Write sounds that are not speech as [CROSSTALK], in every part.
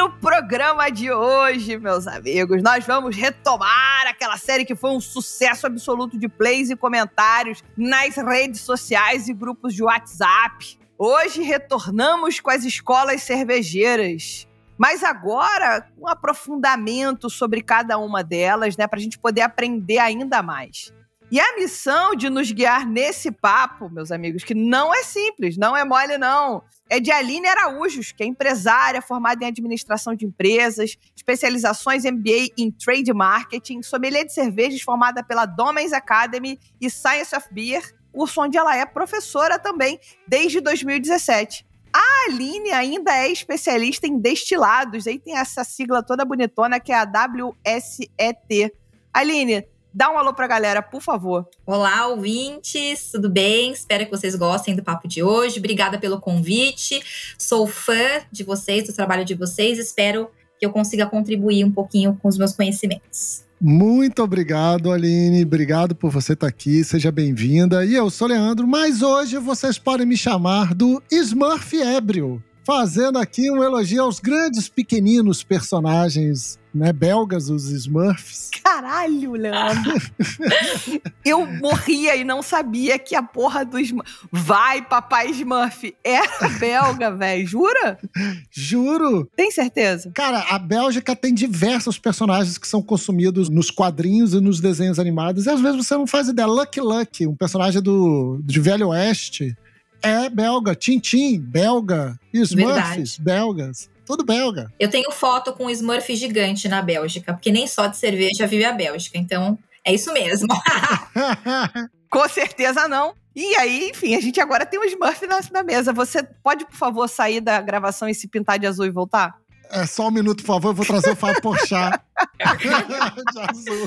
no programa de hoje, meus amigos, nós vamos retomar aquela série que foi um sucesso absoluto de plays e comentários nas redes sociais e grupos de WhatsApp. Hoje retornamos com as escolas cervejeiras. Mas agora, um aprofundamento sobre cada uma delas, né, para a gente poder aprender ainda mais. E a missão de nos guiar nesse papo, meus amigos, que não é simples, não é mole, não, é de Aline Araújos, que é empresária formada em administração de empresas, especializações MBA em Trade Marketing, sommelier de cervejas formada pela Domens Academy e Science of Beer curso onde ela é professora também desde 2017. A Aline ainda é especialista em destilados, aí tem essa sigla toda bonitona que é a WSET. Aline, dá um alô pra galera, por favor. Olá, ouvintes, tudo bem? Espero que vocês gostem do papo de hoje. Obrigada pelo convite. Sou fã de vocês, do trabalho de vocês. Espero que eu consiga contribuir um pouquinho com os meus conhecimentos. Muito obrigado, Aline. Obrigado por você estar aqui. Seja bem-vinda. E eu sou Leandro, mas hoje vocês podem me chamar do Smurf Ébrio, fazendo aqui um elogio aos grandes pequeninos personagens né, belgas, os Smurfs. Caralho, Leandro. eu morria e não sabia que a porra do Smurf. Vai, papai Smurf. Era belga, velho. Jura? Juro. Tem certeza? Cara, a Bélgica tem diversos personagens que são consumidos nos quadrinhos e nos desenhos animados. E às vezes você não faz ideia. Lucky Lucky, um personagem do, de Velho Oeste, é belga. Tintin, belga. E Smurfs, Verdade. belgas. Tudo belga. Eu tenho foto com um Smurf gigante na Bélgica, porque nem só de cerveja vive a Bélgica. Então, é isso mesmo. [LAUGHS] [LAUGHS] com certeza não. E aí, enfim, a gente agora tem um Smurf na, na mesa. Você pode, por favor, sair da gravação e se pintar de azul e voltar? É só um minuto, por favor, eu vou trazer o Fábio Porchat. [LAUGHS] de azul.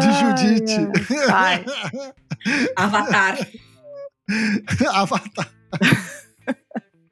De Judite. Ai, Avatar. [LAUGHS] Avatar.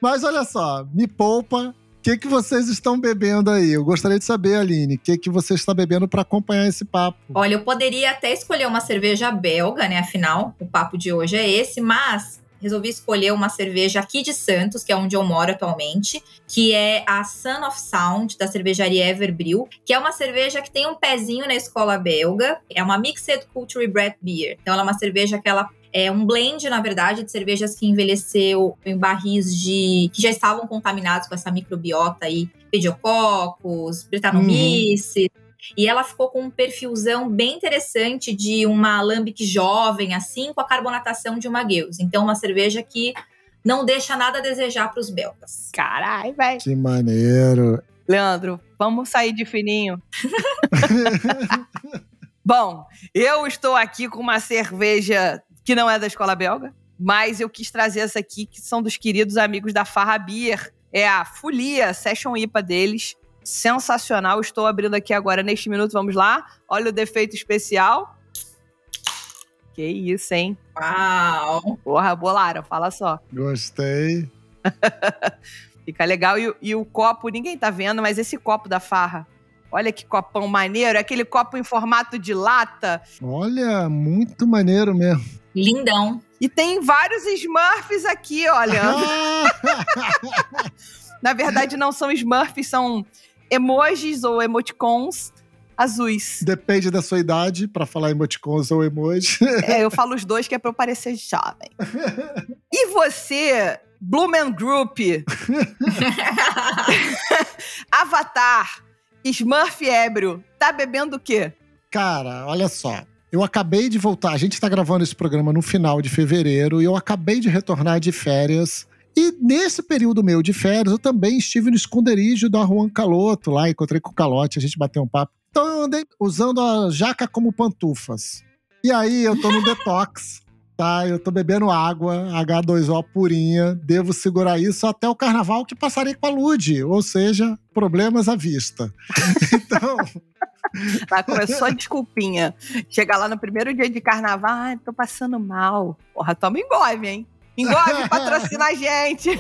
Mas olha só, me poupa que, que vocês estão bebendo aí? Eu gostaria de saber, Aline, o que, que você está bebendo para acompanhar esse papo? Olha, eu poderia até escolher uma cerveja belga, né? Afinal, o papo de hoje é esse, mas resolvi escolher uma cerveja aqui de Santos, que é onde eu moro atualmente, que é a Sun of Sound, da cervejaria Everbrew, que é uma cerveja que tem um pezinho na escola belga. É uma Mixed Culture Bread Beer. Então, ela é uma cerveja que ela é um blend, na verdade, de cervejas que envelheceu em barris de que já estavam contaminados com essa microbiota aí, pediococcus, Brettanomyces. Uhum. E ela ficou com um perfilzão bem interessante de uma lambic jovem, assim, com a carbonatação de uma Gueus. Então, uma cerveja que não deixa nada a desejar para os belgas. Caralho, velho. Que maneiro. Leandro, vamos sair de fininho. [LAUGHS] Bom, eu estou aqui com uma cerveja que não é da escola belga, mas eu quis trazer essa aqui, que são dos queridos amigos da Farra Beer. É a Folia Session IPA deles. Sensacional. Estou abrindo aqui agora neste minuto. Vamos lá. Olha o defeito especial. Que isso, hein? Uau! Porra, bolaram, fala só. Gostei. [LAUGHS] Fica legal. E, e, o copo, ninguém tá vendo, mas esse copo da farra. Olha que copão maneiro. É aquele copo em formato de lata. Olha, muito maneiro mesmo. Lindão. E tem vários Smurfs aqui, olha. [LAUGHS] Na verdade, não são Smurfs, são emojis ou emoticons azuis. Depende da sua idade para falar emoticons ou emoji. É, eu falo os dois que é para eu parecer jovem. E você, Blumen Group, [LAUGHS] Avatar, Smurf ébrio, tá bebendo o quê? Cara, olha só. Eu acabei de voltar, a gente está gravando esse programa no final de fevereiro e eu acabei de retornar de férias. E nesse período meu de férias, eu também estive no esconderijo da Juan Caloto, lá encontrei com o Calote, a gente bateu um papo. Então eu andei usando a jaca como pantufas. E aí eu tô no detox, [LAUGHS] tá? Eu tô bebendo água, H2O purinha, devo segurar isso até o carnaval que passarei com a Lude, ou seja, problemas à vista. [LAUGHS] então, Ela começou a desculpinha. Chegar lá no primeiro dia de carnaval, ai, tô passando mal. Porra, toma engove, hein? Engove, patrocina a gente.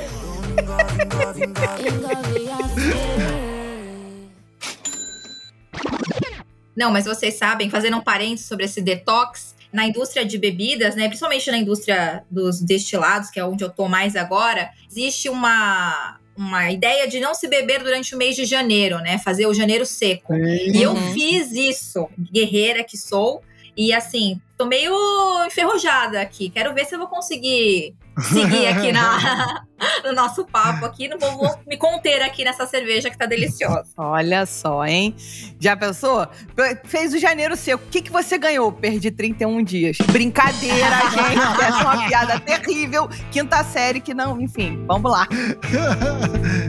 Não, mas vocês sabem, fazendo um parênteses sobre esse detox, na indústria de bebidas, né, principalmente na indústria dos destilados, que é onde eu tô mais agora, existe uma uma ideia de não se beber durante o mês de janeiro, né? Fazer o janeiro seco. Uhum. E eu fiz isso, guerreira que sou, e assim, tô meio enferrujada aqui. Quero ver se eu vou conseguir seguir aqui na, [LAUGHS] no nosso papo aqui. Não vou, vou, me conter aqui nessa cerveja que tá deliciosa. Olha só, hein? Já pensou? Fez o janeiro seco. O que, que você ganhou? Perdi 31 dias. Brincadeira, [LAUGHS] gente. Essa é uma piada terrível. Quinta série que não. Enfim, vamos lá. [LAUGHS]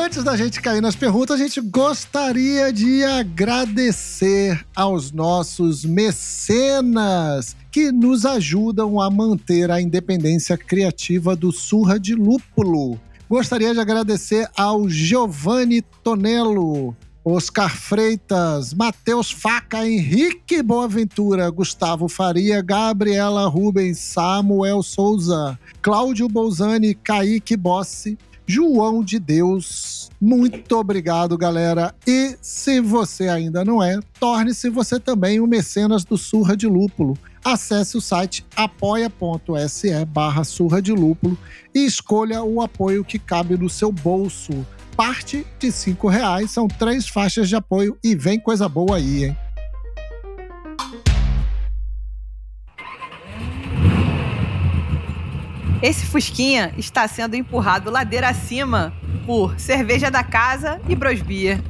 Antes da gente cair nas perguntas, a gente gostaria de agradecer aos nossos mecenas que nos ajudam a manter a independência criativa do Surra de Lúpulo. Gostaria de agradecer ao Giovanni Tonello, Oscar Freitas, Matheus Faca, Henrique Boaventura, Gustavo Faria, Gabriela Rubens, Samuel Souza, Cláudio Bolzani, Kaique Bossi, João de Deus. Muito obrigado, galera. E se você ainda não é, torne-se você também o mecenas do Surra de Lúpulo. Acesse o site apoia.se barra surra de lúpulo e escolha o apoio que cabe no seu bolso. Parte de cinco reais, são três faixas de apoio e vem coisa boa aí, hein? Esse Fusquinha está sendo empurrado ladeira acima por cerveja da casa e brosbia.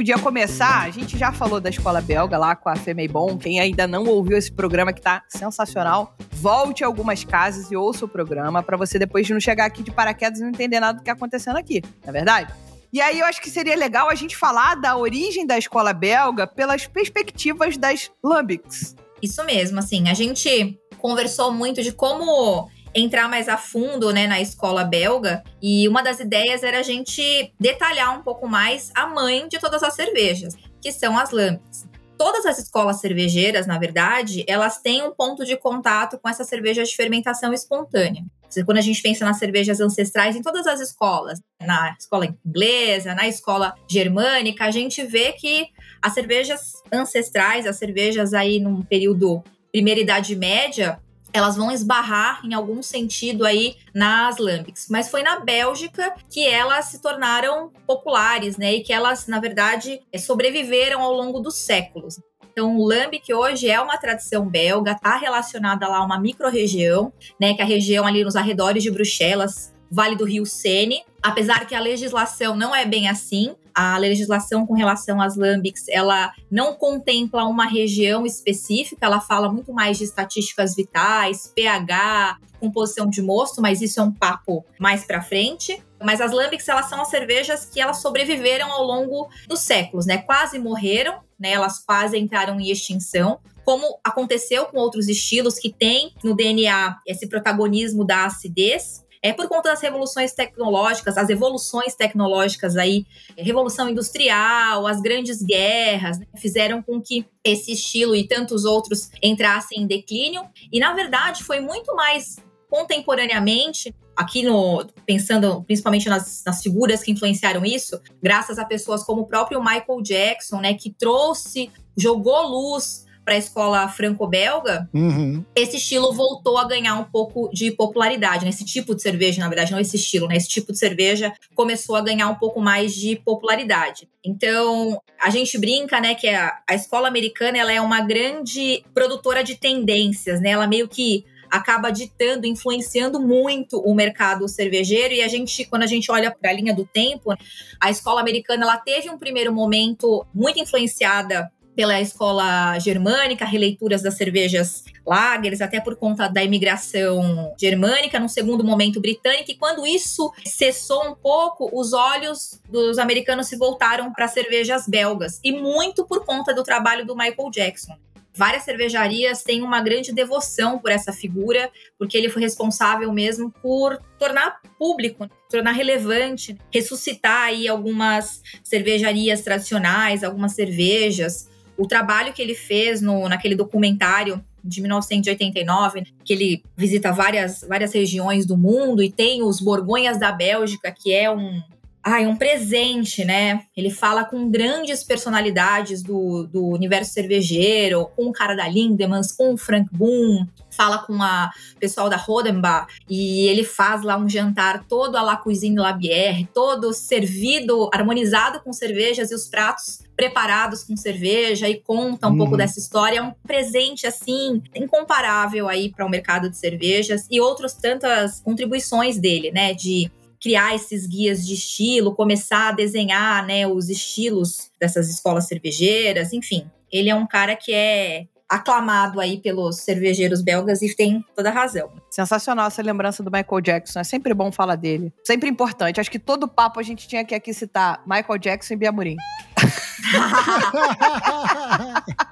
Podia começar. A gente já falou da escola belga lá com a Femeibon. Quem ainda não ouviu esse programa que tá sensacional, volte a algumas casas e ouça o programa para você depois não chegar aqui de paraquedas e não entender nada do que tá acontecendo aqui, não é verdade? E aí eu acho que seria legal a gente falar da origem da escola belga pelas perspectivas das Lambics. Isso mesmo, assim, a gente conversou muito de como entrar mais a fundo né, na escola belga. E uma das ideias era a gente detalhar um pouco mais a mãe de todas as cervejas, que são as Lambics. Todas as escolas cervejeiras, na verdade, elas têm um ponto de contato com essa cerveja de fermentação espontânea. Quando a gente pensa nas cervejas ancestrais em todas as escolas, na escola inglesa, na escola germânica, a gente vê que as cervejas ancestrais, as cervejas aí num período primeira idade média, elas vão esbarrar em algum sentido aí nas lambics. Mas foi na Bélgica que elas se tornaram populares, né? E que elas, na verdade, sobreviveram ao longo dos séculos. Então, o lambic hoje é uma tradição belga, está relacionada lá a uma microrregião, né? Que é a região ali nos arredores de Bruxelas, Vale do Rio Sene. Apesar que a legislação não é bem assim, a legislação com relação às lambics, ela não contempla uma região específica, ela fala muito mais de estatísticas vitais, pH, composição de mosto, mas isso é um papo mais para frente. Mas as lambics, elas são as cervejas que elas sobreviveram ao longo dos séculos, né? Quase morreram, né? Elas quase entraram em extinção, como aconteceu com outros estilos que têm no DNA esse protagonismo da acidez, é por conta das revoluções tecnológicas, as evoluções tecnológicas aí, revolução industrial, as grandes guerras, né, fizeram com que esse estilo e tantos outros entrassem em declínio. E na verdade foi muito mais contemporaneamente aqui no pensando principalmente nas, nas, figuras que influenciaram isso, graças a pessoas como o próprio Michael Jackson, né, que trouxe, jogou luz para a escola franco-belga, uhum. esse estilo voltou a ganhar um pouco de popularidade. Né? Esse tipo de cerveja, na verdade, não esse estilo, né? Esse tipo de cerveja começou a ganhar um pouco mais de popularidade. Então, a gente brinca, né, que a, a escola americana ela é uma grande produtora de tendências, né? Ela meio que acaba ditando, influenciando muito o mercado cervejeiro. E a gente, quando a gente olha para a linha do tempo, a escola americana ela teve um primeiro momento muito influenciada pela escola germânica, releituras das cervejas lagers, até por conta da imigração germânica, num segundo momento britânica, e quando isso cessou um pouco, os olhos dos americanos se voltaram para cervejas belgas, e muito por conta do trabalho do Michael Jackson. Várias cervejarias têm uma grande devoção por essa figura, porque ele foi responsável mesmo por tornar público, tornar relevante, ressuscitar aí algumas cervejarias tradicionais, algumas cervejas. O trabalho que ele fez no, naquele documentário de 1989, que ele visita várias, várias regiões do mundo e tem os Borgonhas da Bélgica, que é um, ai, um presente, né? Ele fala com grandes personalidades do, do universo cervejeiro, com o cara da Lindemans, com o Frank Boom, fala com a pessoal da Rodenbach e ele faz lá um jantar todo à la cuisine la bière, todo servido, harmonizado com cervejas e os pratos preparados com cerveja e conta um pouco uhum. dessa história. É um presente assim incomparável aí para o mercado de cervejas e outras tantas contribuições dele, né, de criar esses guias de estilo, começar a desenhar, né, os estilos dessas escolas cervejeiras, enfim. Ele é um cara que é aclamado aí pelos cervejeiros belgas e tem toda razão. Sensacional essa lembrança do Michael Jackson. É sempre bom falar dele. Sempre importante. Acho que todo papo a gente tinha que aqui citar Michael Jackson e Bia Murim. [LAUGHS]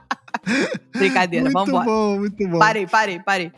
Brincadeira, muito vamos embora. Muito bom, muito bom. Parei, parei, parei.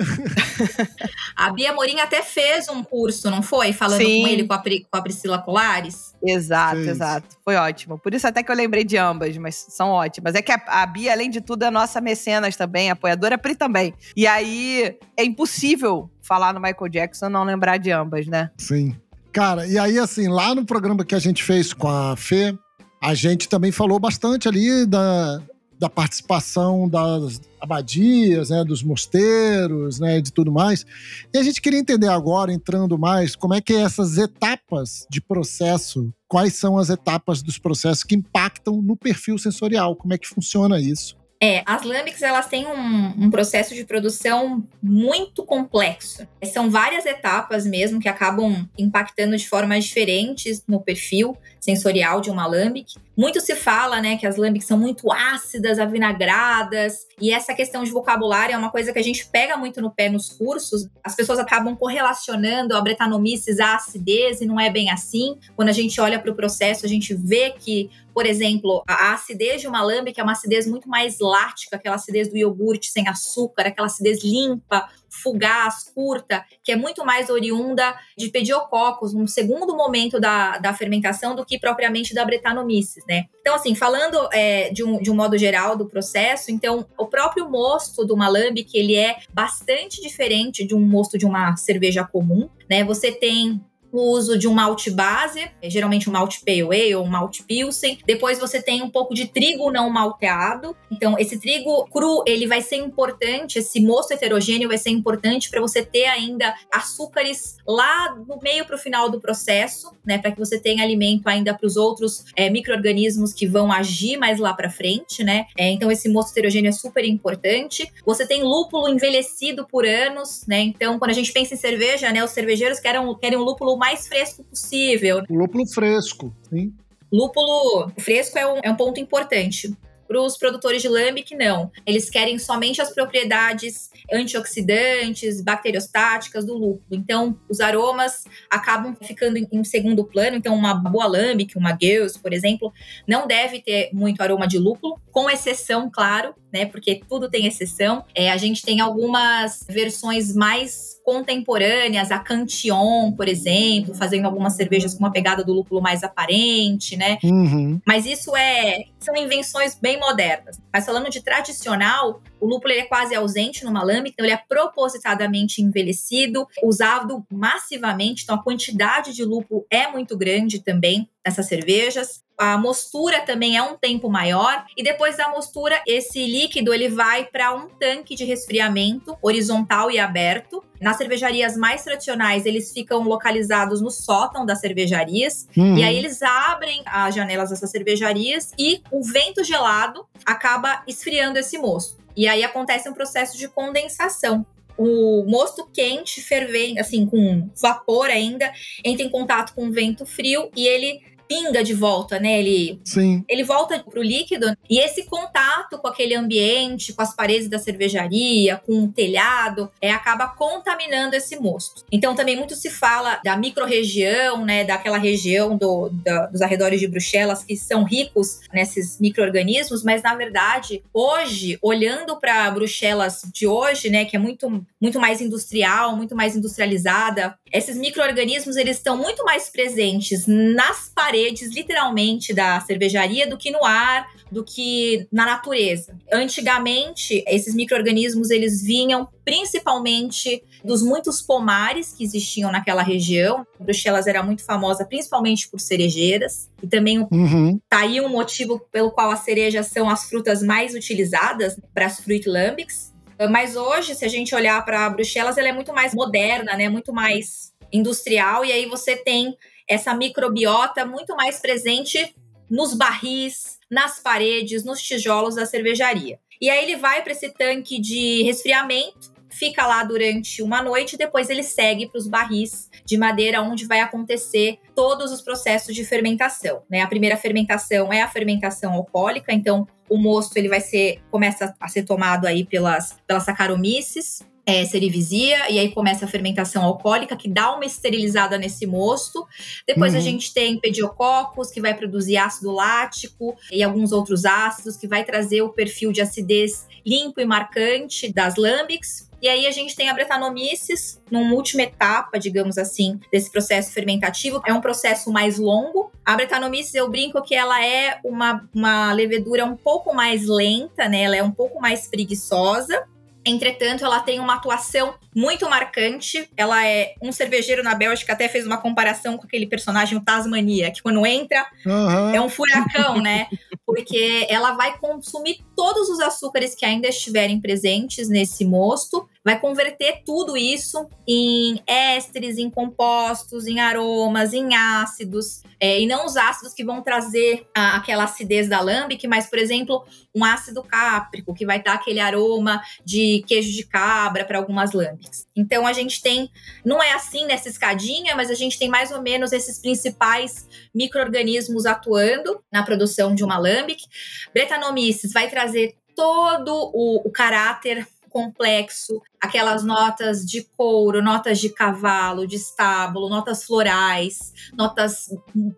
a Bia Morim até fez um curso, não foi? Falando Sim. com ele, com a, Pri, com a Priscila Colares. Exato, Fez. exato. Foi ótimo. Por isso até que eu lembrei de ambas, mas são ótimas. É que a, a Bia, além de tudo, é nossa mecenas também, apoiadora, a Pri também. E aí, é impossível falar no Michael Jackson não lembrar de ambas, né? Sim. Cara, e aí, assim, lá no programa que a gente fez com a Fê, a gente também falou bastante ali da, da participação das abadias, né, dos mosteiros, né, de tudo mais. E a gente queria entender agora, entrando mais, como é que é essas etapas de processo, quais são as etapas dos processos que impactam no perfil sensorial, como é que funciona isso? É, as lambics elas têm um, um, processo de produção muito complexo. São várias etapas mesmo que acabam impactando de formas diferentes no perfil sensorial de uma lambic. Muito se fala, né, que as lambics são muito ácidas, avinagradas, e essa questão de vocabulário é uma coisa que a gente pega muito no pé nos cursos. As pessoas acabam correlacionando a bretanomices à acidez e não é bem assim. Quando a gente olha para o processo, a gente vê que por exemplo, a acidez de uma lambic é uma acidez muito mais lática, aquela acidez do iogurte sem açúcar, aquela acidez limpa, fugaz, curta, que é muito mais oriunda de pediococcus, um segundo momento da, da fermentação do que propriamente da Brettanomyces, né? Então, assim, falando é, de, um, de um modo geral do processo, então, o próprio mosto do Malambic, ele é bastante diferente de um mosto de uma cerveja comum, né? Você tem o uso de um malte base, geralmente um malte pale ale ou um malte pilsen. Depois você tem um pouco de trigo não malteado. Então, esse trigo cru, ele vai ser importante, esse mosto heterogêneo vai ser importante para você ter ainda açúcares lá no meio para o final do processo, né, para que você tenha alimento ainda para os outros é, micro-organismos que vão agir mais lá para frente, né? É, então, esse mosto heterogêneo é super importante. Você tem lúpulo envelhecido por anos, né? Então, quando a gente pensa em cerveja, né, os cervejeiros querem, querem um lúpulo mais fresco possível. Lúpulo fresco, sim. Lúpulo fresco é um, é um ponto importante. Para os produtores de lambic, não. Eles querem somente as propriedades antioxidantes, bacteriostáticas do lúpulo. Então, os aromas acabam ficando em, em segundo plano. Então, uma boa lambic, uma Geuss, por exemplo, não deve ter muito aroma de lúpulo, com exceção, claro, né? Porque tudo tem exceção. É, a gente tem algumas versões mais contemporâneas, a Cantillon, por exemplo, fazendo algumas cervejas com uma pegada do lúpulo mais aparente, né? Uhum. Mas isso é são invenções bem modernas. Mas falando de tradicional, o lúpulo é quase ausente no malame, então ele é propositadamente envelhecido, usado massivamente, então a quantidade de lúpulo é muito grande também nessas cervejas. A mostura também é um tempo maior e depois da mostura esse líquido ele vai para um tanque de resfriamento horizontal e aberto. Nas cervejarias mais tradicionais eles ficam localizados no sótão das cervejarias uhum. e aí eles abrem as janelas dessas cervejarias e o vento gelado acaba esfriando esse mosto. E aí acontece um processo de condensação o mosto quente, fervendo, assim, com vapor ainda, entra em contato com o vento frio e ele pinga de volta, né? Ele, Sim. ele volta pro líquido e esse contato com aquele ambiente, com as paredes da cervejaria, com o telhado, é, acaba contaminando esse mosto. Então também muito se fala da microrregião, né? Daquela região do, da, dos arredores de Bruxelas que são ricos nesses micro-organismos, mas na verdade, hoje, olhando para Bruxelas de hoje, né? Que é muito, muito mais industrial, muito mais industrializada, esses micro-organismos eles estão muito mais presentes nas paredes, literalmente, da cervejaria do que no ar, do que na natureza. Antigamente, esses micro-organismos eles vinham principalmente dos muitos pomares que existiam naquela região. Bruxelas era muito famosa principalmente por cerejeiras e também Uhum. tá aí um motivo pelo qual as cerejas são as frutas mais utilizadas para as fruit lambics. Mas hoje, se a gente olhar para Bruxelas, ela é muito mais moderna, né? Muito mais industrial e aí você tem essa microbiota muito mais presente nos barris, nas paredes, nos tijolos da cervejaria. E aí ele vai para esse tanque de resfriamento, fica lá durante uma noite e depois ele segue para os barris de madeira onde vai acontecer todos os processos de fermentação, né? A primeira fermentação é a fermentação alcoólica, então o mosto ele vai ser começa a ser tomado aí pelas pelas saccharomyces, é, cerevisia, e aí começa a fermentação alcoólica, que dá uma esterilizada nesse mosto. Depois a Uhum. gente tem pediococcus, que vai produzir ácido lático e alguns outros ácidos, que vai trazer o perfil de acidez limpo e marcante das lambics. E aí a gente tem a Brettanomyces, numa última etapa, digamos assim, desse processo fermentativo. É um processo mais longo. A Brettanomyces, eu brinco que ela é uma, uma levedura um pouco mais lenta, né? Ela é um pouco mais preguiçosa. Entretanto, ela tem uma atuação muito marcante. Ela é um cervejeiro na Bélgica, até fez uma comparação com aquele personagem, o Tasmania, que quando entra Aham. é um furacão, né? Porque ela vai consumir todos os açúcares que ainda estiverem presentes nesse mosto, vai converter tudo isso em ésteres, em compostos, em aromas, em ácidos, é, e não os ácidos que vão trazer a- aquela acidez da lambic, mas, por exemplo, um ácido cáprico, que vai dar aquele aroma de queijo de cabra para algumas lambics. Então a gente tem, não é assim nessa escadinha, mas a gente tem mais ou menos esses principais micro-organismos atuando na produção de uma lambic. Brettanomyces vai trazer todo o, o caráter complexo, aquelas notas de couro, notas de cavalo, de estábulo, notas florais, notas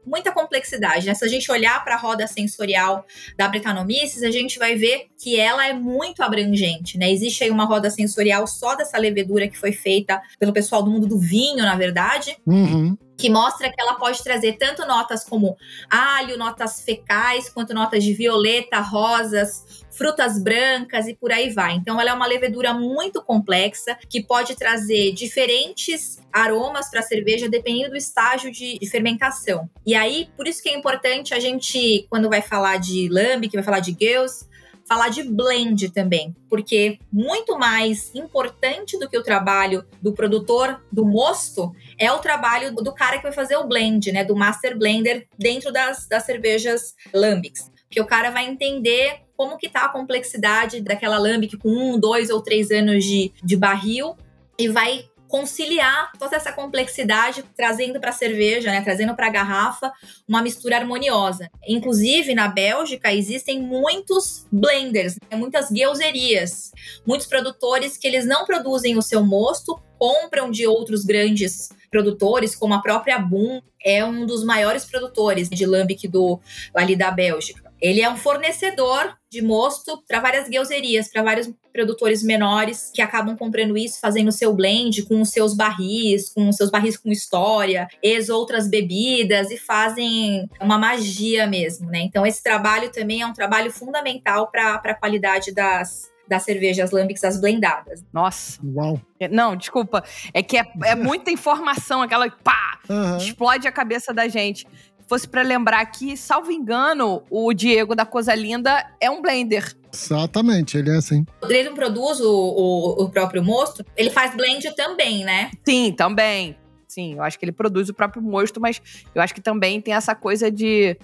muita complexidade. Né? Se a gente olhar para a roda sensorial da Brettanomyces, a gente vai ver que ela é muito abrangente, né? Existe aí uma roda sensorial só dessa levedura que foi feita pelo pessoal do mundo do vinho, na verdade, Uhum. Que mostra que ela pode trazer tanto notas como alho, notas fecais, quanto notas de violeta, rosas, frutas brancas e por aí vai. Então, ela é uma levedura muito complexa que pode trazer diferentes aromas para a cerveja dependendo do estágio de, de fermentação. E aí, por isso que é importante a gente, quando vai falar de lambic, vai falar de gills, falar de blend também, porque muito mais importante do que o trabalho do produtor do mosto é o trabalho do cara que vai fazer o blend, né, do master blender dentro das, das cervejas lambics, porque o cara vai entender como que tá a complexidade daquela lambic com um, dois ou três anos de, de barril e vai conciliar toda essa complexidade, trazendo para a cerveja, né, trazendo para a garrafa uma mistura harmoniosa. Inclusive, na Bélgica, existem muitos blenders, né, muitas gueuserias, muitos produtores que eles não produzem o seu mosto, compram de outros grandes produtores, como a própria Boom, é um dos maiores produtores de lambic do ali da Bélgica. Ele é um fornecedor de mosto para várias gueuserias, para vários produtores menores que acabam comprando isso, fazendo o seu blend com os seus barris, com os seus barris com história, ex outras bebidas e fazem uma magia mesmo, né? Então esse trabalho também é um trabalho fundamental para a qualidade das das cervejas lambics, as blendadas. Nossa. Uau. É, Não, desculpa. É que é, é muita informação, aquela pá, Aham. explode a cabeça da gente. Se fosse pra lembrar aqui, salvo engano, o Diego da Coisa Linda é um blender. Exatamente, ele é assim. Ele não produz o, o, o próprio mosto, ele faz blend também, né? Sim, também. Sim, eu acho que ele produz o próprio mosto, mas eu acho que também tem essa coisa de,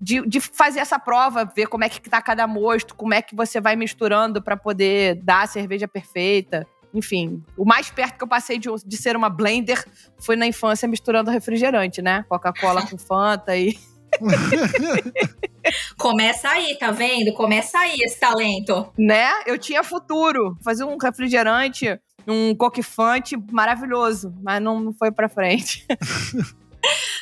de, de fazer essa prova, ver como é que tá cada mosto, como é que você vai misturando pra poder dar a cerveja perfeita. Enfim, o mais perto que eu passei de, de ser uma blender foi na infância misturando refrigerante, né? Coca-Cola com Fanta e. [LAUGHS] Começa aí, tá vendo? Começa aí esse talento. Né? Eu tinha futuro. Fazer um refrigerante, um coquefante maravilhoso, mas não foi pra frente. [LAUGHS]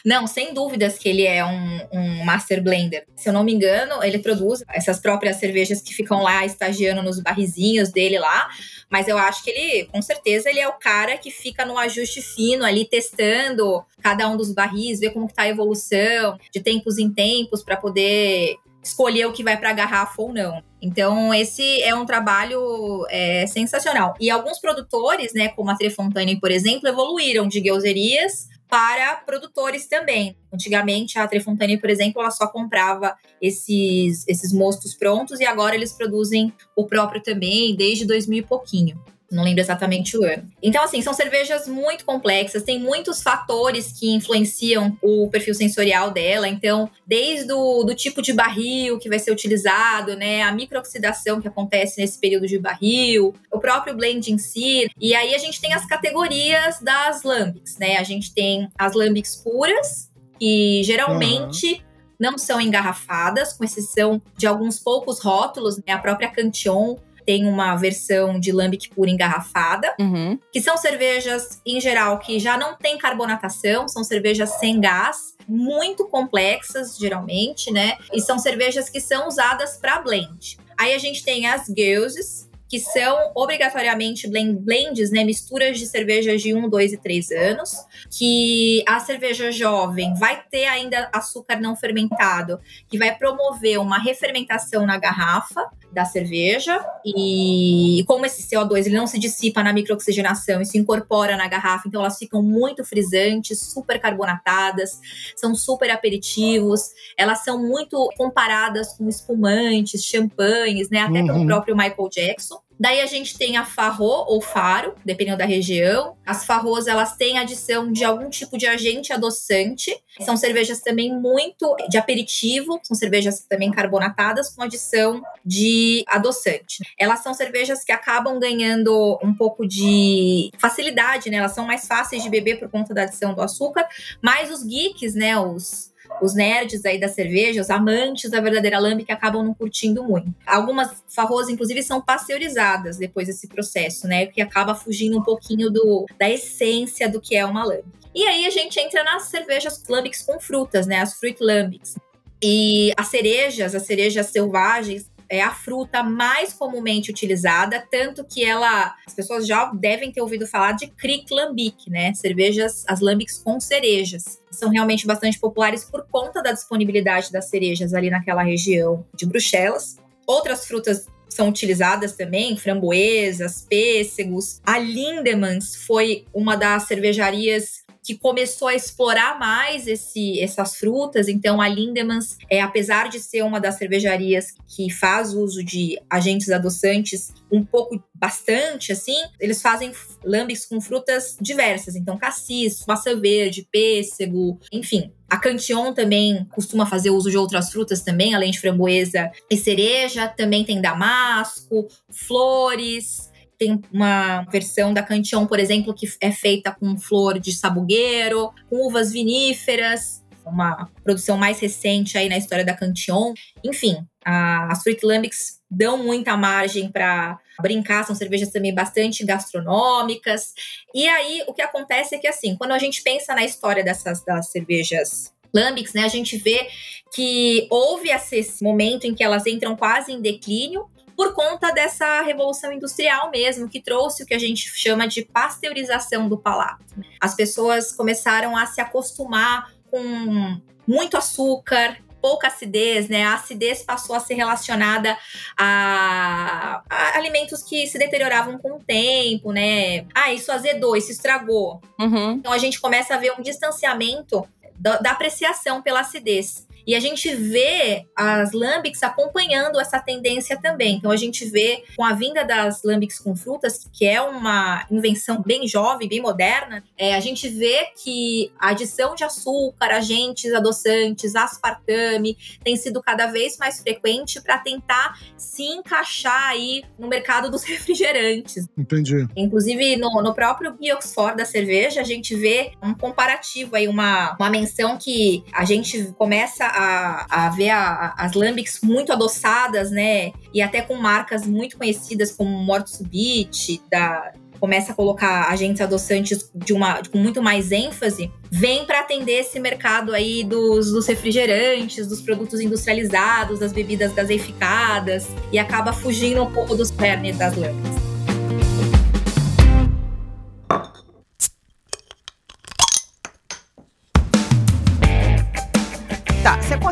Não, sem dúvidas que ele é um, um, master blender. Se eu não me engano, ele produz essas próprias cervejas que ficam lá estagiando nos barrizinhos dele lá. Mas eu acho que ele, com certeza, ele é o cara que fica no ajuste fino ali, testando cada um dos barris, ver como que tá a evolução, de tempos em tempos, para poder escolher o que vai para a garrafa ou não. Então, esse é um trabalho é, sensacional. E alguns produtores, né, como a Trefontane, por exemplo, evoluíram de gueuserias para produtores também. Antigamente, a Trefontane, por exemplo, ela só comprava esses, esses mostos prontos e agora eles produzem o próprio também, desde 2000 e pouquinho. Não lembro exatamente o ano. Então, assim, são cervejas muito complexas, tem muitos fatores que influenciam o perfil sensorial dela. Então, desde o do tipo de barril que vai ser utilizado, né? A microoxidação que acontece nesse período de barril, o próprio blend em si. E aí a gente tem as categorias das lambics, né? A gente tem as lambics puras, que geralmente. Uhum não são engarrafadas, com exceção de alguns poucos rótulos, né? A própria Cantillon tem uma versão de lambic pura engarrafada, uhum. que são cervejas, em geral, que já não tem carbonatação, são cervejas sem gás, muito complexas, geralmente, né? E são cervejas que são usadas para blend. Aí a gente tem as Geuses, que são obrigatoriamente blend, blends, né, misturas de cervejas de 1, 2 e 3 anos, que a cerveja jovem vai ter ainda açúcar não fermentado, que vai promover uma refermentação na garrafa da cerveja, e como esse CO2 ele não se dissipa na microoxigenação e se incorpora na garrafa, então elas ficam muito frisantes, super carbonatadas, são super aperitivos, elas são muito comparadas com espumantes, champanhes, né, até uhum. pelo próprio Michael Jackson. Daí a gente tem a farro ou faro, dependendo da região. As farros, elas têm adição de algum tipo de agente adoçante. São cervejas também muito de aperitivo, são cervejas também carbonatadas com adição de adoçante. Elas são cervejas que acabam ganhando um pouco de facilidade, né? Elas são mais fáceis de beber por conta da adição do açúcar, mas os geeks, né, os os nerds aí da cerveja, os amantes da verdadeira lambic acabam não curtindo muito. Algumas farros, inclusive, são pasteurizadas depois desse processo, né? Que acaba fugindo um pouquinho do, da essência do que é uma lambic. E aí a gente entra nas cervejas lambics com frutas, né? As fruit lambics. E as cerejas, as cerejas selvagens, é a fruta mais comumente utilizada, tanto que ela, as pessoas já devem ter ouvido falar de Kriek Lambic, né? Cervejas, as lambics com cerejas. São realmente bastante populares por conta da disponibilidade das cerejas ali naquela região de Bruxelas. Outras frutas são utilizadas também, framboesas, pêssegos. A Lindemans foi uma das cervejarias que começou a explorar mais esse, essas frutas. Então, a Lindemans, é, apesar de ser uma das cervejarias que faz uso de agentes adoçantes um pouco bastante assim, eles fazem lambics com frutas diversas. Então, cassis, maçã verde, pêssego, enfim. A Cantillon também costuma fazer uso de outras frutas também, além de framboesa e cereja. Também tem damasco, flores, tem uma versão da Cantillon, por exemplo, que é feita com flor de sabugueiro, com uvas viníferas, uma produção mais recente aí na história da Cantillon. Enfim, a, as Fruit Lambics dão muita margem para brincar, são cervejas também bastante gastronômicas. E aí, o que acontece é que, assim, quando a gente pensa na história dessas das cervejas Lambics, né, a gente vê que houve esse momento em que elas entram quase em declínio, por conta dessa revolução industrial mesmo, que trouxe o que a gente chama de pasteurização do palato. As pessoas começaram a se acostumar com muito açúcar, pouca acidez, né? A acidez passou a ser relacionada a, a, alimentos que se deterioravam com o tempo, né? Ah, isso azedou, isso estragou. Uhum. Então a gente começa a ver um distanciamento da, da apreciação pela acidez. E a gente vê as lambics acompanhando essa tendência também. Então a gente vê com a vinda das lambics com frutas, que é uma invenção bem jovem, bem moderna, é, a gente vê que a adição de açúcar, agentes adoçantes, aspartame tem sido cada vez mais frequente para tentar se encaixar aí no mercado dos [LAUGHS] refrigerantes. Entendi. Inclusive no, no próprio Guia Oxford da cerveja, a gente vê um comparativo aí, uma, uma menção que a gente começa a, a ver a, as lambics muito adoçadas, né? E até com marcas muito conhecidas como Morto Subite, da começa a colocar agentes adoçantes de uma, com muito mais ênfase, vem para atender esse mercado aí dos, dos, refrigerantes, dos produtos industrializados, das bebidas gaseificadas e acaba fugindo um pouco dos pernes das lâmpadas.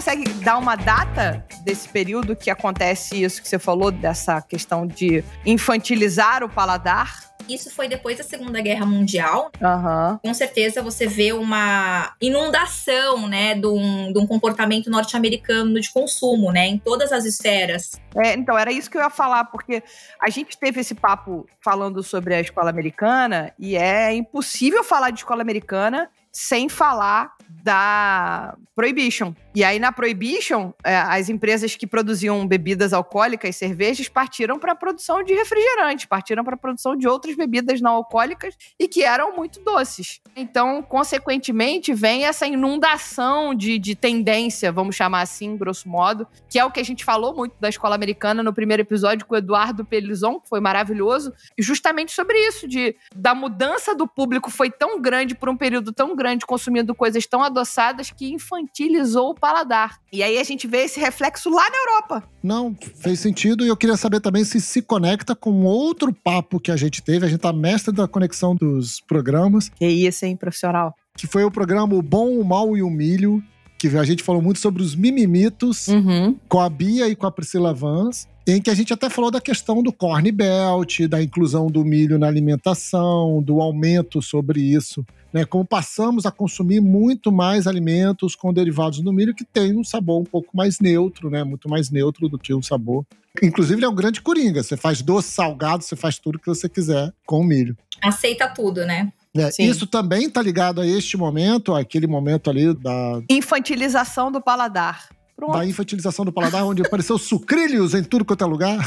Consegue dar uma data desse período que acontece isso que você falou, dessa questão de infantilizar o paladar? Isso foi depois da Segunda Guerra Mundial. Uhum. Com certeza você vê uma inundação, né, de um, de um comportamento norte-americano de consumo, né, em todas as esferas. É, então, era isso que eu ia falar, porque a gente teve esse papo falando sobre a escola americana e é impossível falar de escola americana sem falar da Prohibition. E aí, na Prohibition, é, as empresas que produziam bebidas alcoólicas, cervejas, partiram para a produção de refrigerantes, partiram para a produção de outras bebidas não alcoólicas e que eram muito doces. Então, consequentemente, vem essa inundação de, de tendência, vamos chamar assim, grosso modo, que é o que a gente falou muito da escola americana no primeiro episódio com o Eduardo Pelizon, que foi maravilhoso, e justamente sobre isso, de da mudança do público foi tão grande por um período tão grande, consumindo coisas tão adoçadas que infantilizou o paladar. E aí a gente vê esse reflexo lá na Europa. Não, fez sentido. E eu queria saber também se se conecta com outro papo que a gente teve. A gente tá mestre da conexão dos programas. Que isso, hein, profissional? Que foi o programa O Bom, o Mal e o Milho. Que a gente falou muito sobre os mimimitos uhum. com a Bia e com a Priscila Vans em que a gente até falou da questão do corn belt, da inclusão do milho na alimentação, do aumento sobre isso, né? Como passamos a consumir muito mais alimentos com derivados do milho que tem um sabor um pouco mais neutro, né? Muito mais neutro do que o sabor. Inclusive, ele é um grande coringa. Você faz doce, salgado, você faz tudo que você quiser com o milho. Aceita tudo, né? É, isso também está ligado a este momento, aquele momento ali da infantilização do paladar. Pronto. da infantilização do paladar, onde apareceu sucrilhos em tudo quanto é lugar.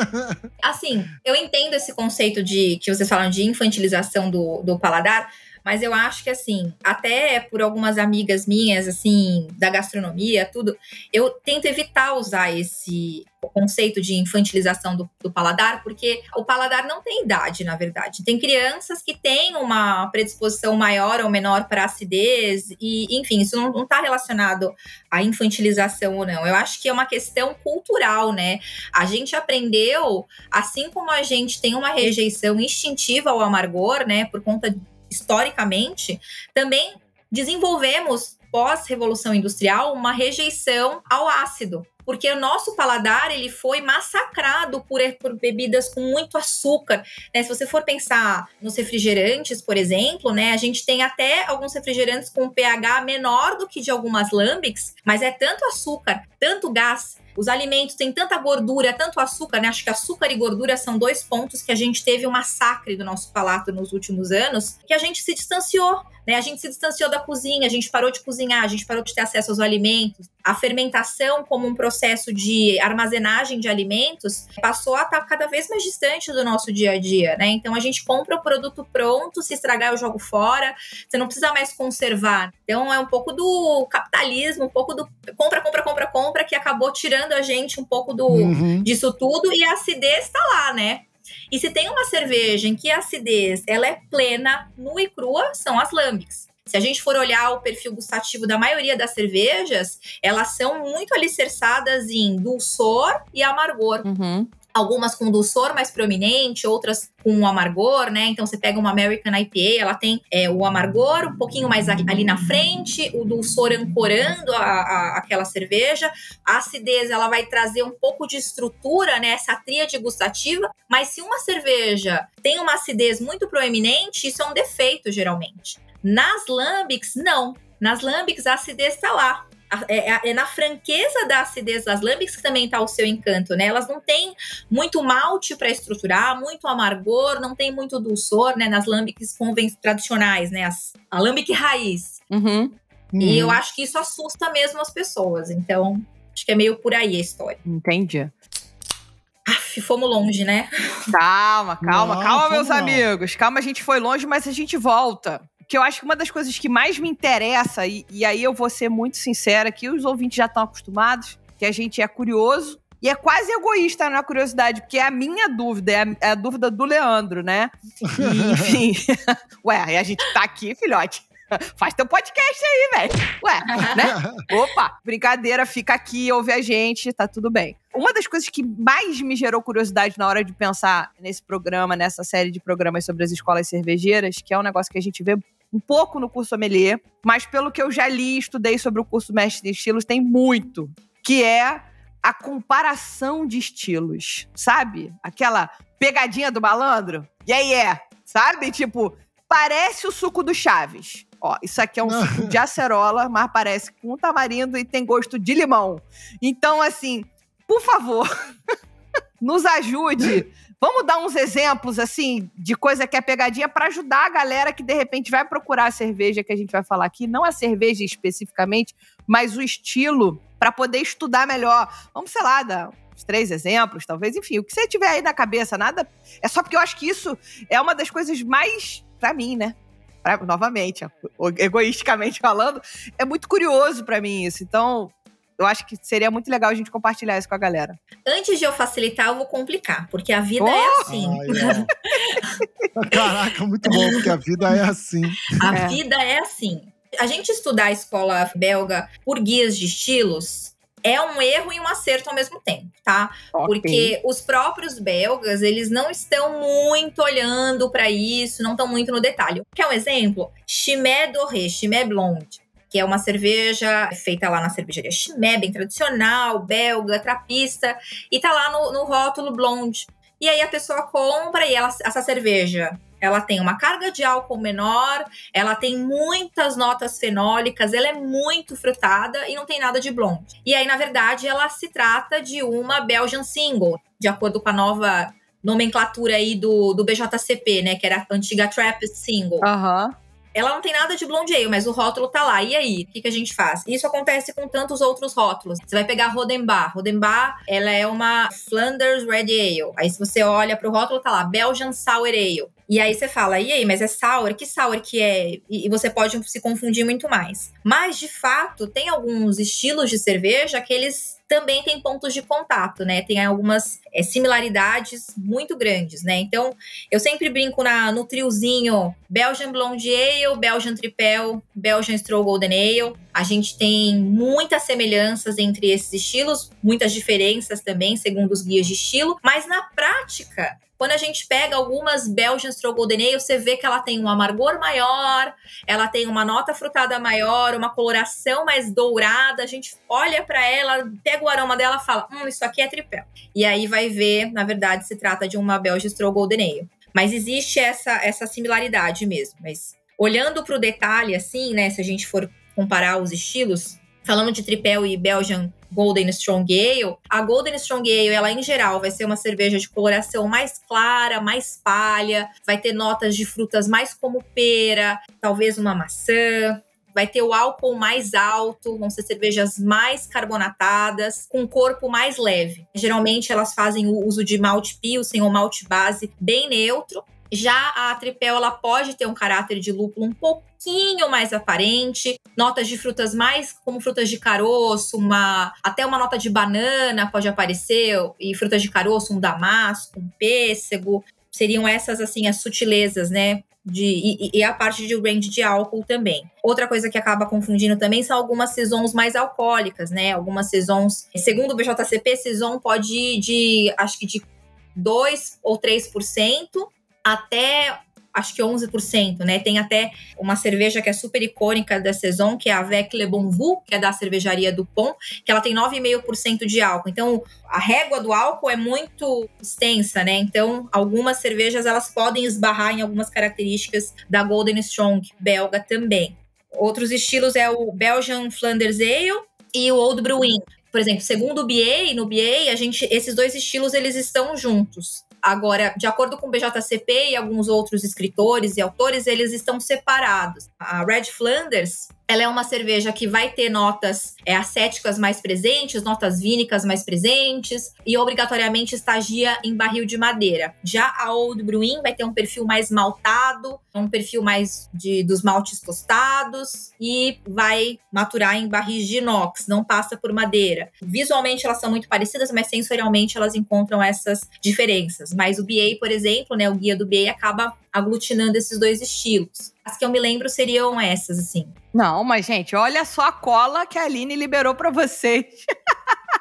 [LAUGHS] assim, eu entendo esse conceito de que vocês falam de infantilização do, do paladar, mas eu acho que, assim, até por algumas amigas minhas, assim, da gastronomia, tudo, eu tento evitar usar esse conceito de infantilização do, do, paladar, porque o paladar não tem idade, na verdade. Tem crianças que têm uma predisposição maior ou menor para acidez, e, enfim, isso não está relacionado à infantilização ou não. Eu acho que é uma questão cultural, né? A gente aprendeu, assim como a gente tem uma rejeição instintiva ao amargor, né, por conta historicamente, também desenvolvemos pós-revolução industrial uma rejeição ao ácido porque o nosso paladar ele foi massacrado por, por bebidas com muito açúcar. Né? Se você for pensar nos refrigerantes, por exemplo, né, a gente tem até alguns refrigerantes com pH menor do que de algumas lambics, mas é tanto açúcar, tanto gás, os alimentos têm tanta gordura, tanto açúcar, né? Acho que açúcar e gordura são dois pontos que a gente teve um massacre do nosso palato nos últimos anos, que a gente se distanciou, né? A gente se distanciou da cozinha, a gente parou de cozinhar, a gente parou de ter acesso aos alimentos. A fermentação como um processo de armazenagem de alimentos passou a estar cada vez mais distante do nosso dia a dia, né? Então a gente compra o produto pronto, se estragar eu jogo fora, você não precisa mais conservar. Então é um pouco do capitalismo, um pouco do compra, compra, compra, compra que acabou tirando tirando a gente um pouco do, uhum. disso tudo e a acidez está lá, né? E se tem uma cerveja em que a acidez ela é plena, nua e crua, são as lambics. Se a gente for olhar o perfil gustativo da maioria das cervejas, elas são muito alicerçadas em dulçor e amargor. Uhum algumas com dulçor mais prominente, outras com amargor, né? Então você pega uma American IPA, ela tem é, o amargor um pouquinho mais ali na frente, o dulçor ancorando a, a, aquela cerveja, a acidez ela vai trazer um pouco de estrutura, né? Essa tríade gustativa, mas se uma cerveja tem uma acidez muito proeminente, isso é um defeito geralmente. Nas lambics, não. Nas lambics, a acidez está lá. É, é, é, na franqueza da acidez das lambics que também está o seu encanto, né? Elas não têm muito malte para estruturar, muito amargor, não tem muito dulçor, né? Nas lambics tradicionais, né? As, a lambic raiz. Uhum. E eu acho que isso assusta mesmo as pessoas. Então, acho que é meio por aí a história. Entendi. Aff, fomos longe, né? Calma, calma, não, calma, meus não. amigos. Calma, a gente foi longe, mas a gente volta que eu acho que uma das coisas que mais me interessa, e, e aí eu vou ser muito sincera, que os ouvintes já estão acostumados, que a gente é curioso e é quase egoísta na curiosidade, porque é a minha dúvida, é a, é a dúvida do Leandro, né? E, [LAUGHS] enfim. [LAUGHS] Ué, a gente tá aqui, filhote. [LAUGHS] Faz teu podcast aí, velho. Ué, né? Opa, brincadeira, fica aqui, ouve a gente, tá tudo bem. Uma das coisas que mais me gerou curiosidade na hora de pensar nesse programa, nessa série de programas sobre as escolas cervejeiras, que é um negócio que a gente vê um pouco no curso Sommelier, mas pelo que eu já li e estudei sobre o curso Mestre de Estilos, tem muito, que é a comparação de estilos, sabe? Aquela pegadinha do malandro. E aí é, sabe? Tipo, parece o suco do Chaves. Ó, isso aqui é um [LAUGHS] suco de acerola, mas parece com tamarindo e tem gosto de limão. Então, assim, por favor, [LAUGHS] nos ajude. Vamos dar uns exemplos, assim, de coisa que é pegadinha para ajudar a galera que de repente vai procurar a cerveja que a gente vai falar aqui. Não a cerveja especificamente, mas o estilo, para poder estudar melhor. Vamos, sei lá, dar uns três exemplos, talvez. Enfim, o que você tiver aí na cabeça, nada. É só porque eu acho que isso é uma das coisas mais, para mim, né? Pra, novamente, egoisticamente falando, é muito curioso para mim isso. Então, eu acho que seria muito legal a gente compartilhar isso com a galera. Antes de eu facilitar, eu vou complicar, porque a vida é oh! é assim. Ai, [LAUGHS] Caraca, muito bom, porque a vida é assim. A é. vida é assim. A gente estudar a escola belga por guias de estilos é um erro e um acerto ao mesmo tempo, tá? Okay. Porque os próprios belgas, eles não estão muito olhando para isso, não estão muito no detalhe. Quer um exemplo? Chimé Doré, Chimé Blonde, que é uma cerveja feita lá na cervejaria Chimé, bem tradicional, belga, trapista, e tá lá no, no rótulo Blonde. E aí a pessoa compra e ela, essa cerveja ela tem uma carga de álcool menor, ela tem muitas notas fenólicas, ela é muito frutada e não tem nada de blonde. E aí, na verdade, ela se trata de uma Belgian Single, de acordo com a nova nomenclatura aí do, do BJCP, né? Que era a antiga Trappist Single. Aham. Uhum. Ela não tem nada de blonde ale, mas o rótulo tá lá. E aí, o que, que a gente faz? Isso acontece com tantos outros rótulos. Você vai pegar Rodenbach. Rodenbach, ela é uma Flanders Red Ale. Aí se você olha pro rótulo, tá lá Belgian Sour Ale. E aí você fala, e aí, mas é sour? Que sour que é? E, você pode se confundir muito mais. Mas, de fato, tem alguns estilos de cerveja que eles também têm pontos de contato, né? Tem algumas é, similaridades muito grandes, né? Então, eu sempre brinco na, no triozinho Belgian Blonde Ale, Belgian Tripel, Belgian Stroll Golden Ale. A gente tem muitas semelhanças entre esses estilos, muitas diferenças também, segundo os guias de estilo, mas na prática, quando a gente pega algumas Belgian Stroll Golden Ale, você vê que ela tem um amargor maior, ela tem uma nota frutada maior, uma coloração mais dourada. A gente olha para ela, pega o aroma dela e fala: hum, isso aqui é tripel. E aí vai ver, na verdade, se trata de uma Belgian Stroll Golden Ale. Mas existe essa, essa similaridade mesmo. Mas olhando para o detalhe, assim, né, se a gente for comparar os estilos, falando de tripel e Belgian Golden Strong Ale, a Golden Strong Ale, ela em geral vai ser uma cerveja de coloração mais clara, mais palha, vai ter notas de frutas mais como pera, talvez uma maçã, vai ter o álcool mais alto, vão ser cervejas mais carbonatadas, com corpo mais leve. Geralmente elas fazem o uso de malte pilsen ou malte base bem neutro, já a tripel ela pode ter um caráter de lúpulo um pouquinho mais aparente, notas de frutas mais como frutas de caroço, uma até uma nota de banana pode aparecer e frutas de caroço, um damasco, um pêssego, seriam essas assim as sutilezas, né? De, e, e, a parte de range de álcool também. Outra coisa que acaba confundindo também são algumas saisons mais alcoólicas, né? Algumas saisons, segundo o BJCP, saison pode ir de, acho que de 2 ou 3%, até acho que 11%, né? Tem até uma cerveja que é super icônica da Saison, que é a Avec Le Bon Vu, que é da cervejaria do Pont, que ela tem 9,5% de álcool. Então, a régua do álcool é muito extensa, né? Então, algumas cervejas elas podem esbarrar em algumas características da Golden Strong belga também. Outros estilos é o Belgian Flanders Ale e o Old Brewing. Por exemplo, segundo o BA, no BA, a gente, esses dois estilos eles estão juntos. Agora, de acordo com o BJCP e alguns outros escritores e autores, eles estão separados. A Red Flanders, Ela é uma cerveja que vai ter notas é, acéticas mais presentes, notas vínicas mais presentes e obrigatoriamente estagia em barril de madeira. Já a Old Bruin vai ter um perfil mais maltado, um perfil mais de dos maltes tostados e vai maturar em barris de inox, não passa por madeira. Visualmente elas são muito parecidas, mas sensorialmente elas encontram essas diferenças. Mas o BA, por exemplo, né, o guia do BA acaba aglutinando esses dois estilos. As que eu me lembro seriam essas, assim. Não, mas, gente, olha só a cola que a Aline liberou para vocês.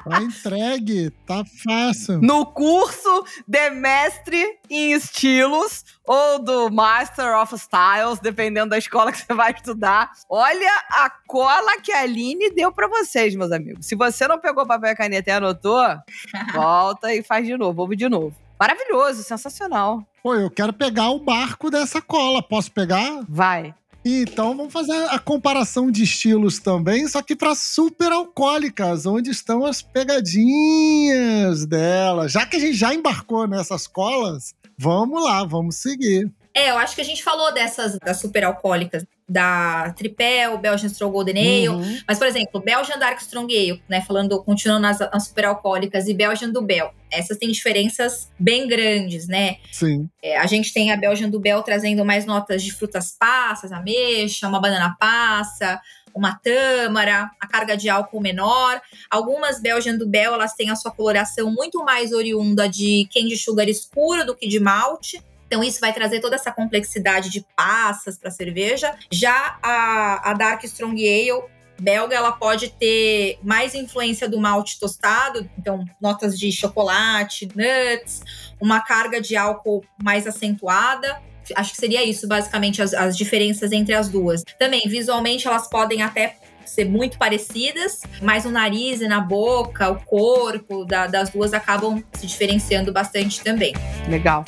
Tá entregue, tá fácil. No curso de mestre em estilos ou do Master of Styles, dependendo da escola que você vai estudar. Olha a cola que a Aline deu para vocês, meus amigos. Se você não pegou papel e caneta e anotou, [LAUGHS] volta e faz de novo, ouve de novo. Maravilhoso, sensacional. Pô, eu quero pegar o barco dessa cola. Posso pegar? Vai. Então vamos fazer a comparação de estilos também, só que para super alcoólicas, onde estão as pegadinhas dela. Já que a gente já embarcou nessas colas, vamos lá, vamos seguir. É, eu acho que a gente falou dessas das super alcoólicas, da Tripel, Belgian Strong Golden Ale, uhum. mas por exemplo, Belgian Dark Strong Ale, né, falando, continuando nas, nas super alcoólicas e Belgian do Bel. Essas têm diferenças bem grandes, né? Sim. É, a gente tem a Belgian do Bel trazendo mais notas de frutas passas, ameixa, uma banana passa, uma tâmara, a carga de álcool menor. Algumas Belgian do Bel, elas têm a sua coloração muito mais oriunda de candy sugar escuro do que de malte. Então, isso vai trazer toda essa complexidade de passas para a cerveja. Já a, a Dark Strong Ale belga, ela pode ter mais influência do malte tostado, então notas de chocolate, nuts, uma carga de álcool mais acentuada. Acho que seria isso, basicamente, as, as diferenças entre as duas. Também, visualmente, elas podem até ser muito parecidas, mas o nariz e na boca, o corpo da, das duas acabam se diferenciando bastante também. Legal.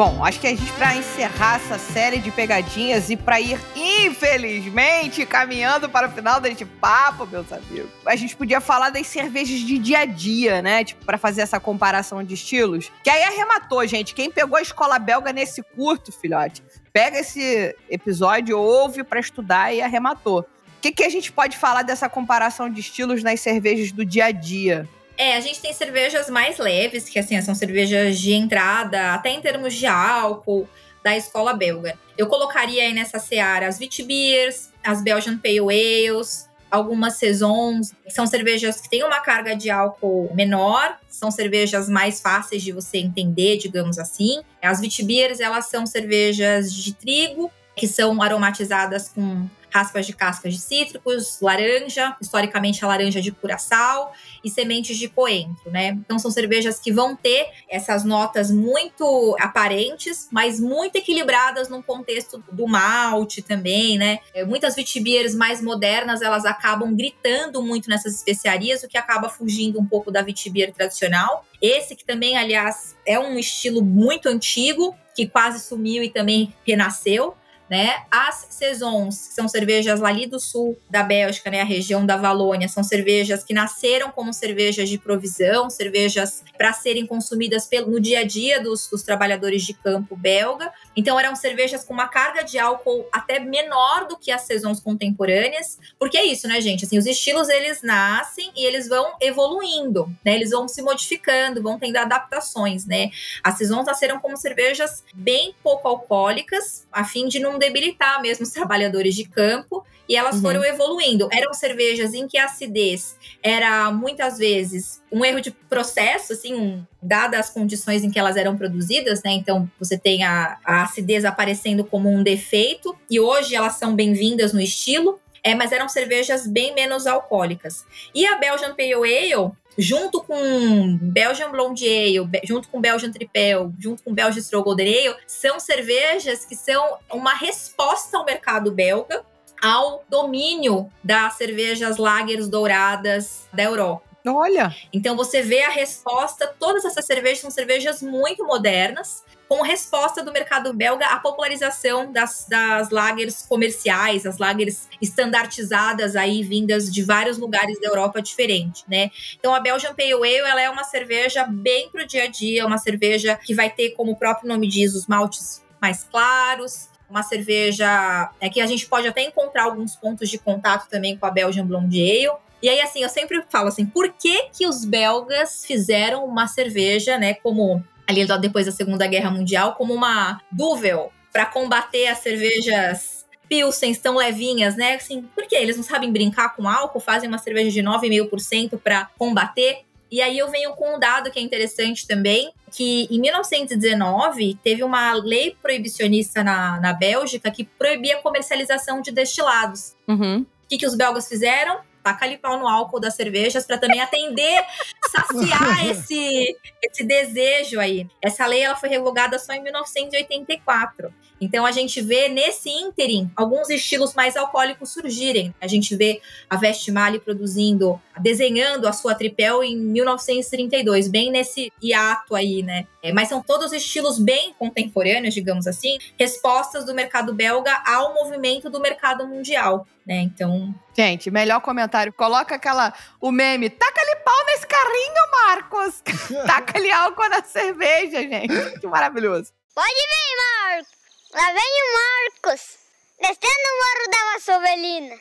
Bom, acho que a gente, para encerrar essa série de pegadinhas e para ir, infelizmente, caminhando para o final deste papo, meus amigos, a gente podia falar das cervejas de dia a dia, né? Tipo, para fazer essa comparação de estilos. Que aí arrematou, gente. Quem pegou a escola belga nesse curto, filhote, pega esse episódio, ouve para estudar e arrematou. O que, que a gente pode falar dessa comparação de estilos nas cervejas do dia a dia? É, a gente tem cervejas mais leves, que assim, são cervejas de entrada, até em termos de álcool, da escola belga. Eu colocaria aí nessa seara as Witbiers, as Belgian Pale Ales, algumas saisons. São cervejas que têm uma carga de álcool menor, são cervejas mais fáceis de você entender, digamos assim. As Witbiers, elas são cervejas de trigo, que são aromatizadas com raspas de cascas de cítricos, laranja, historicamente a laranja de curaçao e sementes de coentro, né? Então são cervejas que vão ter essas notas muito aparentes, mas muito equilibradas no contexto do malte também, né? É, muitas witbiers mais modernas, elas acabam gritando muito nessas especiarias, o que acaba fugindo um pouco da witbier tradicional. Esse que também, aliás, é um estilo muito antigo, que quase sumiu e também renasceu, né? As saisons, que são cervejas ali do sul da Bélgica, né, a região da Valônia, são cervejas que nasceram como cervejas de provisão, cervejas para serem consumidas pelo, no dia a dia dos, dos trabalhadores de campo belga. Então eram cervejas com uma carga de álcool até menor do que as saisons contemporâneas, porque é isso, né, gente? Assim, os estilos eles nascem e eles vão evoluindo, né? Eles vão se modificando, vão tendo adaptações, né? As saisons nasceram como cervejas bem pouco alcoólicas, a fim de não debilitar mesmo os [LAUGHS] trabalhadores de campo e elas uhum. foram evoluindo. Eram cervejas em que a acidez era muitas vezes um erro de processo, assim, um, dadas as condições em que elas eram produzidas, né? Então você tem a, a acidez aparecendo como um defeito e hoje elas são bem-vindas no estilo. É, mas eram cervejas bem menos alcoólicas. E a Belgian Pale Ale, junto com Belgian Blonde Ale, junto com Belgian Tripel, junto com Belgian Strogolder Ale, são cervejas que são uma resposta ao mercado belga ao domínio das cervejas lagers douradas da Europa. Olha! Então você vê a resposta, todas essas cervejas são cervejas muito modernas, como resposta do mercado belga à popularização das, das lagers comerciais, as lagers estandartizadas aí vindas de vários lugares da Europa diferente, né? Então a Belgian Pale Ale ela é uma cerveja bem pro dia a dia, uma cerveja que vai ter como o próprio nome diz os maltes mais claros, uma cerveja é que a gente pode até encontrar alguns pontos de contato também com a Belgian Blonde Ale. E aí, assim, eu sempre falo assim, por que que os belgas fizeram uma cerveja, né, como ali depois da Segunda Guerra Mundial, como uma duvel para combater as cervejas pilsens tão levinhas, né? Assim, por que eles não sabem brincar com álcool, fazem uma cerveja de 9,5% para combater? E aí eu venho com um dado que é interessante também, que em 1919 teve uma lei proibicionista na, na Bélgica que proibia a comercialização de destilados. Uhum. O que, que os belgas fizeram? Taca ali pau no álcool das cervejas para também atender, saciar [LAUGHS] esse, esse desejo aí. Essa lei ela foi revogada só em 1984. Então a gente vê nesse ínterim alguns estilos mais alcoólicos surgirem. A gente vê a Vestmale produzindo, desenhando a sua tripel em 1932, bem nesse hiato aí, né? É, mas são todos estilos bem contemporâneos, digamos assim, respostas do mercado belga ao movimento do mercado mundial, né? Então, Gente, melhor comentário. Coloca aquela. O meme. Taca-lhe pau nesse carrinho, Marcos. [LAUGHS] Taca-lhe álcool na cerveja, gente. Que maravilhoso. Pode vir, Marcos. Lá vem o Marcos. Descendo o morro da Vassovelina.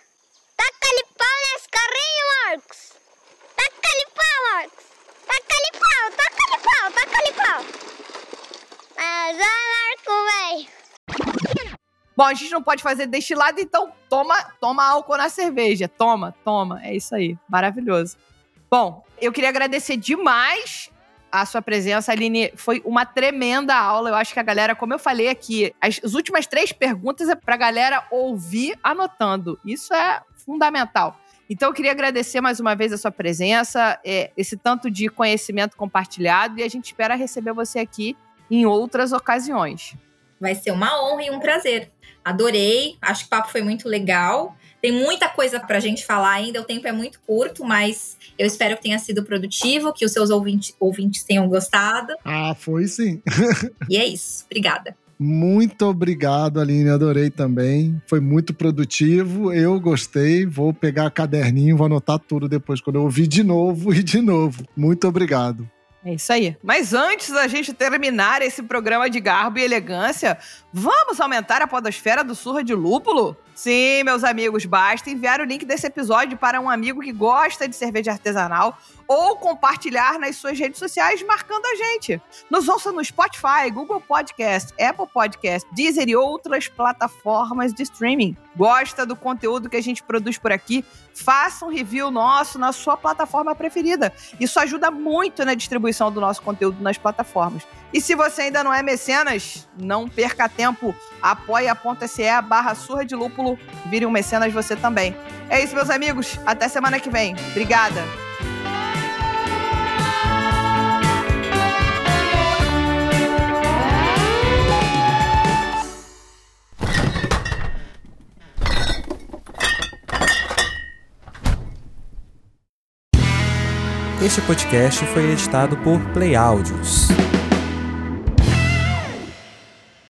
Taca-lhe pau nesse carrinho, Marcos. Taca-lhe pau, Marcos. Taca-lhe pau, taca-lhe pau, taca-lhe pau. Mas vai, Marco, velho. Bom, a gente não pode fazer destilado, então toma, toma álcool na cerveja. Toma, toma. É isso aí. Maravilhoso. Bom, eu queria agradecer demais a sua presença, Aline. Foi uma tremenda aula. Eu acho que a galera, como eu falei aqui, as, as últimas três perguntas é pra galera ouvir anotando. Isso é fundamental. Então, eu queria agradecer mais uma vez a sua presença, é, esse tanto de conhecimento compartilhado, e a gente espera receber você aqui em outras ocasiões. Vai ser uma honra e um prazer. Adorei, acho que o papo foi muito legal. Tem muita coisa pra gente falar ainda, o tempo é muito curto, mas eu espero que tenha sido produtivo, que os seus ouvinte- ouvintes tenham gostado. Ah, foi sim. [LAUGHS] E é isso. Obrigada. Muito obrigado, Aline. Adorei também. Foi muito produtivo. Eu gostei. Vou pegar caderninho, vou anotar tudo depois, quando eu ouvir de novo e de novo. Muito obrigado. É isso aí. Mas antes da gente terminar esse programa de garbo e elegância, vamos aumentar a podosfera do Surra de Lúpulo? Sim, meus amigos, basta enviar o link desse episódio para um amigo que gosta de cerveja artesanal ou compartilhar nas suas redes sociais marcando a gente. Nos ouça no Spotify, Google Podcast, Apple Podcast, Deezer e outras plataformas de streaming. Gosta do conteúdo que a gente produz por aqui? Faça um review nosso na sua plataforma preferida. Isso ajuda muito na distribuição do nosso conteúdo nas plataformas. E se você ainda não é mecenas, não perca tempo. apoia.se barra surra de lúpulo. Vire um mecenas você também. É isso, meus amigos. Até semana que vem. Obrigada. Este podcast foi editado por Play Áudios.